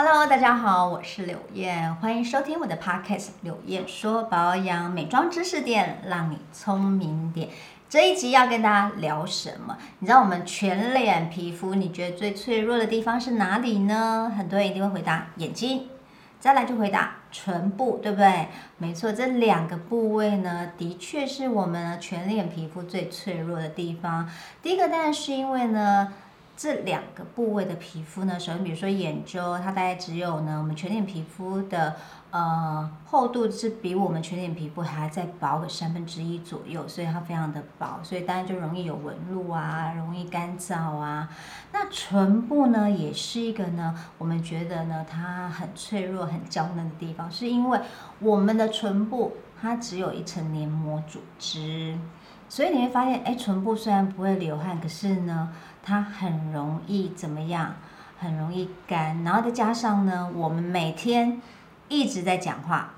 Hello，大家好，我是柳燕，欢迎收听我的 Podcast《柳燕说保养美妆知识点》，让你聪明点。这一集要跟大家聊什么？你知道我们全脸皮肤，你觉得最脆弱的地方是哪里呢？很多人一定会回答眼睛，再来就回答唇部，对不对？没错，这两个部位呢，的确是我们全脸皮肤最脆弱的地方。第一个当然是因为呢。这两个部位的皮肤呢，首先比如说眼周，它大概只有呢我们全脸皮肤的呃厚度是比我们全脸皮肤还再薄个三分之一左右，所以它非常的薄，所以当然就容易有纹路啊，容易干燥啊。那唇部呢，也是一个呢，我们觉得呢它很脆弱、很娇嫩的地方，是因为我们的唇部它只有一层黏膜组织，所以你会发现，哎，唇部虽然不会流汗，可是呢。它很容易怎么样？很容易干，然后再加上呢，我们每天一直在讲话，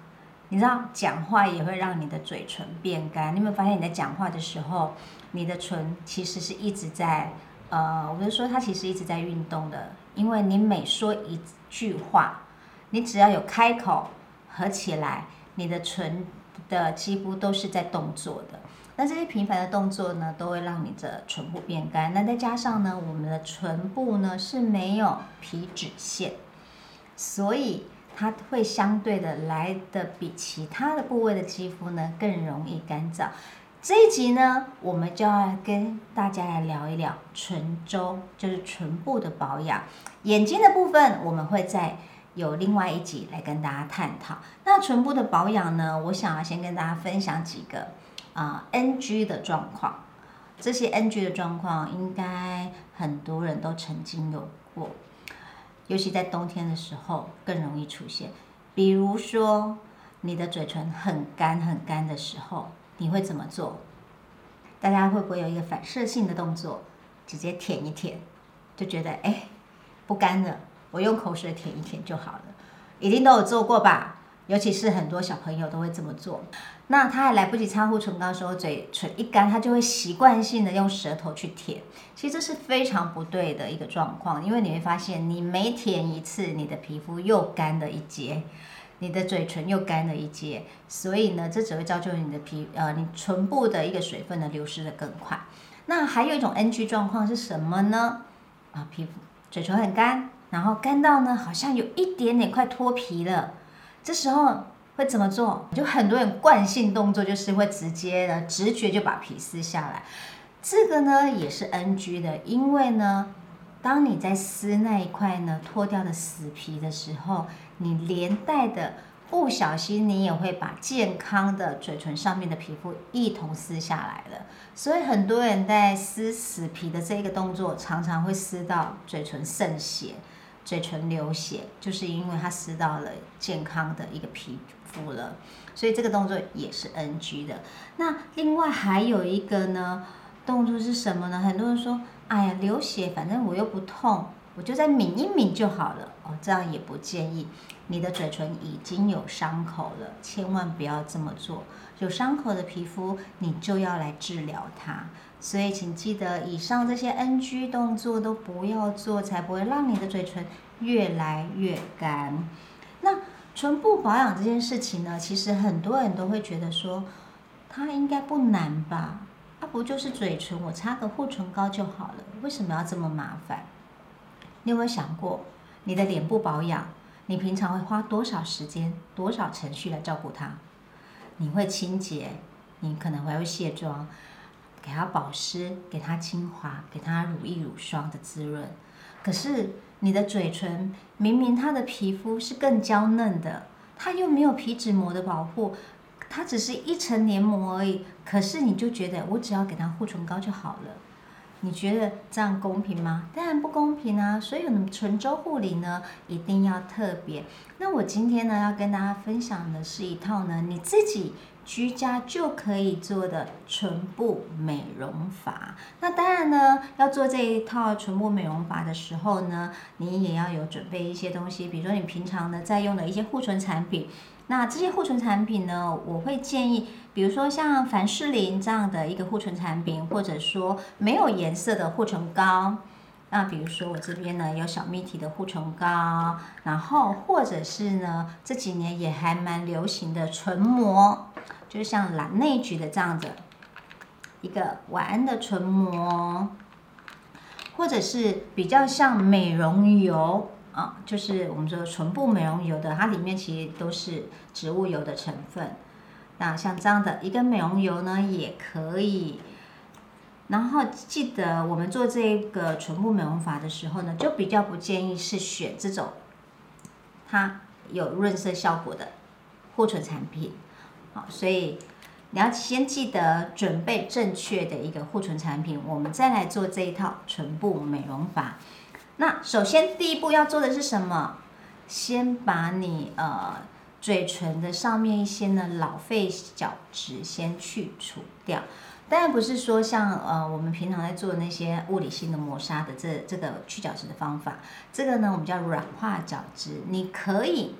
你知道讲话也会让你的嘴唇变干。你有没有发现你在讲话的时候，你的唇其实是一直在呃，我就说它其实一直在运动的，因为你每说一句话，你只要有开口合起来，你的唇的几乎都是在动作的。那这些频繁的动作呢，都会让你的唇部变干。那再加上呢，我们的唇部呢是没有皮脂腺，所以它会相对的来的比其他的部位的肌肤呢更容易干燥。这一集呢，我们就要跟大家来聊一聊唇周，就是唇部的保养。眼睛的部分，我们会在有另外一集来跟大家探讨。那唇部的保养呢，我想要先跟大家分享几个。啊，NG 的状况，这些 NG 的状况应该很多人都曾经有过，尤其在冬天的时候更容易出现。比如说，你的嘴唇很干很干的时候，你会怎么做？大家会不会有一个反射性的动作，直接舔一舔，就觉得哎不干了，我用口水舔一舔就好了？一定都有做过吧？尤其是很多小朋友都会这么做，那他还来不及擦护唇膏的时候，嘴唇一干，他就会习惯性的用舌头去舔。其实这是非常不对的一个状况，因为你会发现，你每舔一次，你的皮肤又干了一截，你的嘴唇又干了一截，所以呢，这只会造就你的皮呃，你唇部的一个水分的流失的更快。那还有一种 NG 状况是什么呢？啊，皮肤嘴唇很干，然后干到呢，好像有一点点快脱皮了。这时候会怎么做？就很多人惯性动作就是会直接的直觉就把皮撕下来，这个呢也是 NG 的，因为呢，当你在撕那一块呢脱掉的死皮的时候，你连带的不小心你也会把健康的嘴唇上面的皮肤一同撕下来了，所以很多人在撕死皮的这个动作常常会撕到嘴唇渗血。嘴唇流血，就是因为它撕到了健康的一个皮肤了，所以这个动作也是 NG 的。那另外还有一个呢，动作是什么呢？很多人说，哎呀，流血，反正我又不痛，我就再抿一抿就好了。哦，这样也不建议。你的嘴唇已经有伤口了，千万不要这么做。有伤口的皮肤，你就要来治疗它。所以，请记得以上这些 NG 动作都不要做，才不会让你的嘴唇越来越干。那唇部保养这件事情呢，其实很多人都会觉得说，它应该不难吧？它不就是嘴唇，我擦个护唇膏就好了，为什么要这么麻烦？你有没有想过，你的脸部保养，你平常会花多少时间、多少程序来照顾它？你会清洁，你可能还会卸妆。给它保湿，给它精华，给它乳液乳霜的滋润。可是你的嘴唇明明它的皮肤是更娇嫩的，它又没有皮脂膜的保护，它只是一层黏膜而已。可是你就觉得我只要给它护唇膏就好了。你觉得这样公平吗？当然不公平啊！所以我们唇周护理呢，一定要特别。那我今天呢，要跟大家分享的是一套呢，你自己居家就可以做的唇部美容法。那当然呢，要做这一套唇部美容法的时候呢，你也要有准备一些东西，比如说你平常呢在用的一些护唇产品。那这些护唇产品呢，我会建议，比如说像凡士林这样的一个护唇产品，或者说没有颜色的护唇膏，那比如说我这边呢有小蜜体的护唇膏，然后或者是呢这几年也还蛮流行的唇膜，就是像兰内菊的这样的一个晚安的唇膜，或者是比较像美容油啊，就是我们说唇部美容油的，它里面其实都是植物油的成分。那像这样的一个美容油呢，也可以。然后记得我们做这个唇部美容法的时候呢，就比较不建议是选这种它有润色效果的护唇产品。好，所以你要先记得准备正确的一个护唇产品，我们再来做这一套唇部美容法。那首先第一步要做的是什么？先把你呃。嘴唇的上面一些呢老废角质先去除掉，当然不是说像呃我们平常在做那些物理性的磨砂的这这个去角质的方法，这个呢我们叫软化角质。你可以，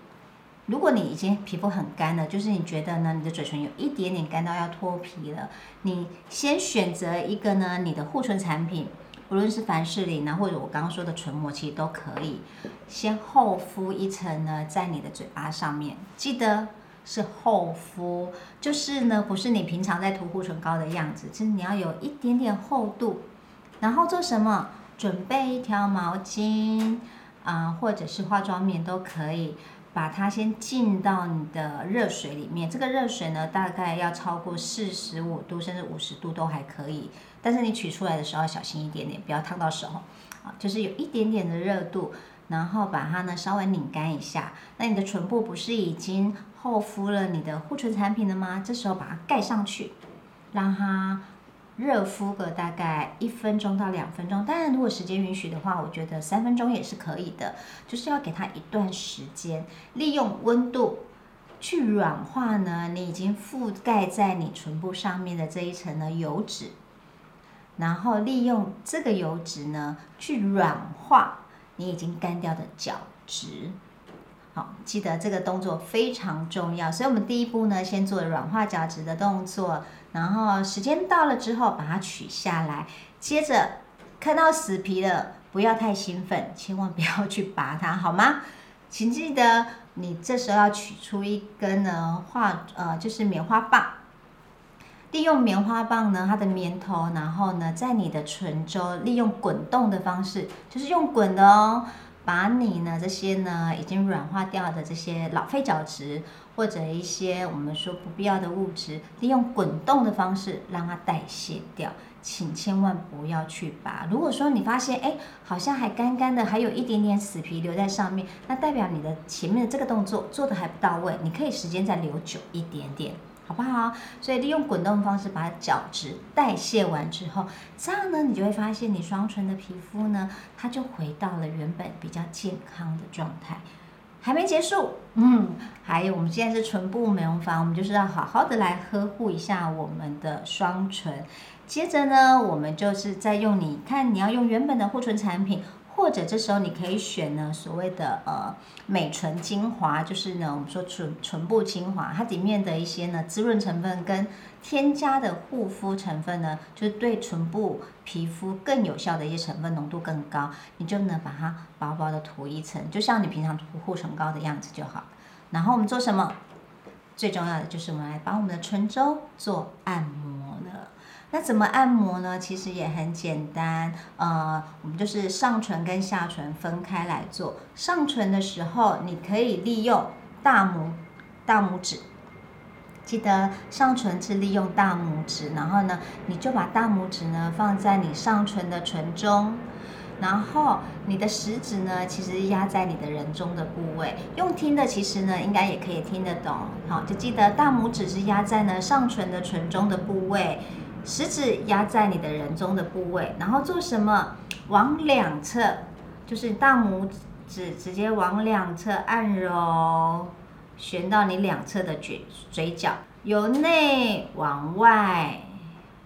如果你已经皮肤很干了，就是你觉得呢你的嘴唇有一点点干到要脱皮了，你先选择一个呢你的护唇产品。无论是凡士林呢，或者我刚刚说的唇膜，其实都可以先厚敷一层呢，在你的嘴巴上面，记得是厚敷，就是呢，不是你平常在涂护唇膏的样子，其实你要有一点点厚度。然后做什么？准备一条毛巾啊，或者是化妆棉都可以，把它先浸到你的热水里面。这个热水呢，大概要超过四十五度，甚至五十度都还可以。但是你取出来的时候要小心一点点，不要烫到手，啊，就是有一点点的热度，然后把它呢稍微拧干一下。那你的唇部不是已经厚敷了你的护唇产品了吗？这时候把它盖上去，让它热敷个大概一分钟到两分钟。当然，如果时间允许的话，我觉得三分钟也是可以的。就是要给它一段时间，利用温度去软化呢你已经覆盖在你唇部上面的这一层的油脂。然后利用这个油脂呢，去软化你已经干掉的角质。好，记得这个动作非常重要。所以，我们第一步呢，先做软化角质的动作。然后时间到了之后，把它取下来。接着看到死皮了，不要太兴奋，千万不要去拔它，好吗？请记得，你这时候要取出一根呢化呃，就是棉花棒。利用棉花棒呢，它的棉头，然后呢，在你的唇周利用滚动的方式，就是用滚的哦，把你呢这些呢已经软化掉的这些老废角质或者一些我们说不必要的物质，利用滚动的方式让它代谢掉，请千万不要去拔。如果说你发现哎，好像还干干的，还有一点点死皮留在上面，那代表你的前面的这个动作做的还不到位，你可以时间再留久一点点。好不好？所以利用滚动方式把角质代谢完之后，这样呢，你就会发现你双唇的皮肤呢，它就回到了原本比较健康的状态。还没结束，嗯，还有我们现在是唇部美容房，我们就是要好好的来呵护一下我们的双唇。接着呢，我们就是在用，你看你要用原本的护唇产品。或者这时候你可以选呢，所谓的呃美唇精华，就是呢我们说唇唇部精华，它里面的一些呢滋润成分跟添加的护肤成分呢，就是对唇部皮肤更有效的一些成分浓度更高，你就能把它薄薄的涂一层，就像你平常涂护唇膏的样子就好。然后我们做什么？最重要的就是我们来帮我们的唇周做按摩。那怎么按摩呢？其实也很简单，呃，我们就是上唇跟下唇分开来做。上唇的时候，你可以利用大拇大拇指，记得上唇是利用大拇指，然后呢，你就把大拇指呢放在你上唇的唇中，然后你的食指呢，其实压在你的人中的部位。用听的其实呢，应该也可以听得懂。好，就记得大拇指是压在呢上唇的唇中的部位。食指压在你的人中的部位，然后做什么？往两侧，就是大拇指直接往两侧按揉，旋到你两侧的嘴嘴角，由内往外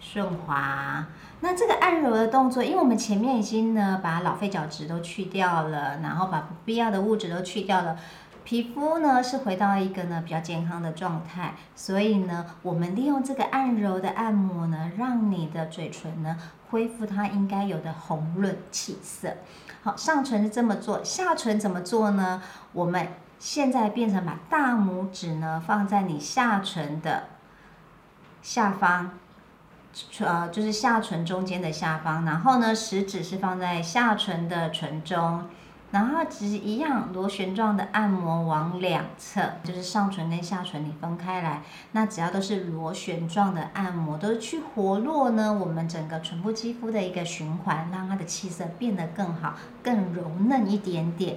顺滑。那这个按揉的动作，因为我们前面已经呢把老废角质都去掉了，然后把不必要的物质都去掉了。皮肤呢是回到一个呢比较健康的状态。所以呢，我们利用这个按揉的按摩呢，让你的嘴唇呢恢复它应该有的红润气色。好，上唇是这么做，下唇怎么做呢？我们现在变成把大拇指呢放在你下唇的下方。呃，就是下唇中间的下方，然后呢，食指是放在下唇的唇中，然后只一样螺旋状的按摩往两侧，就是上唇跟下唇你分开来，那只要都是螺旋状的按摩，都是去活络呢我们整个唇部肌肤的一个循环，让它的气色变得更好，更柔嫩一点点。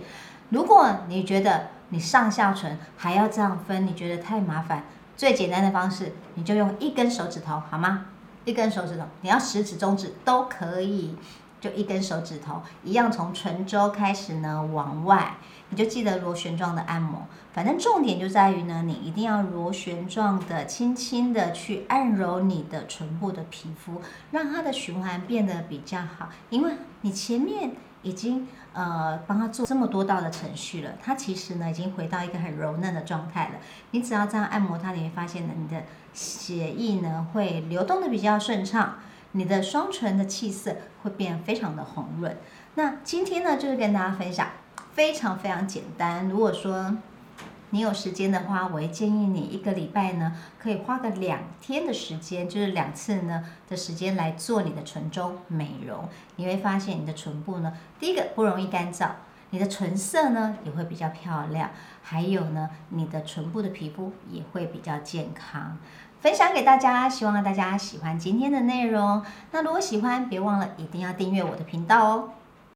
如果你觉得你上下唇还要这样分，你觉得太麻烦，最简单的方式，你就用一根手指头，好吗？一根手指头，你要食指、中指都可以，就一根手指头，一样从唇周开始呢往外，你就记得螺旋状的按摩。反正重点就在于呢，你一定要螺旋状的、轻轻的去按揉你的唇部的皮肤，让它的循环变得比较好。因为你前面已经呃帮他做这么多道的程序了，它其实呢已经回到一个很柔嫩的状态了。你只要这样按摩它，你会发现呢，你的血液呢会流动的比较顺畅，你的双唇的气色会变非常的红润。那今天呢就是跟大家分享，非常非常简单。如果说你有时间的话，我会建议你一个礼拜呢，可以花个两天的时间，就是两次呢的时间来做你的唇周美容。你会发现你的唇部呢，第一个不容易干燥，你的唇色呢也会比较漂亮，还有呢，你的唇部的皮肤也会比较健康。分享给大家，希望大家喜欢今天的内容。那如果喜欢，别忘了一定要订阅我的频道哦。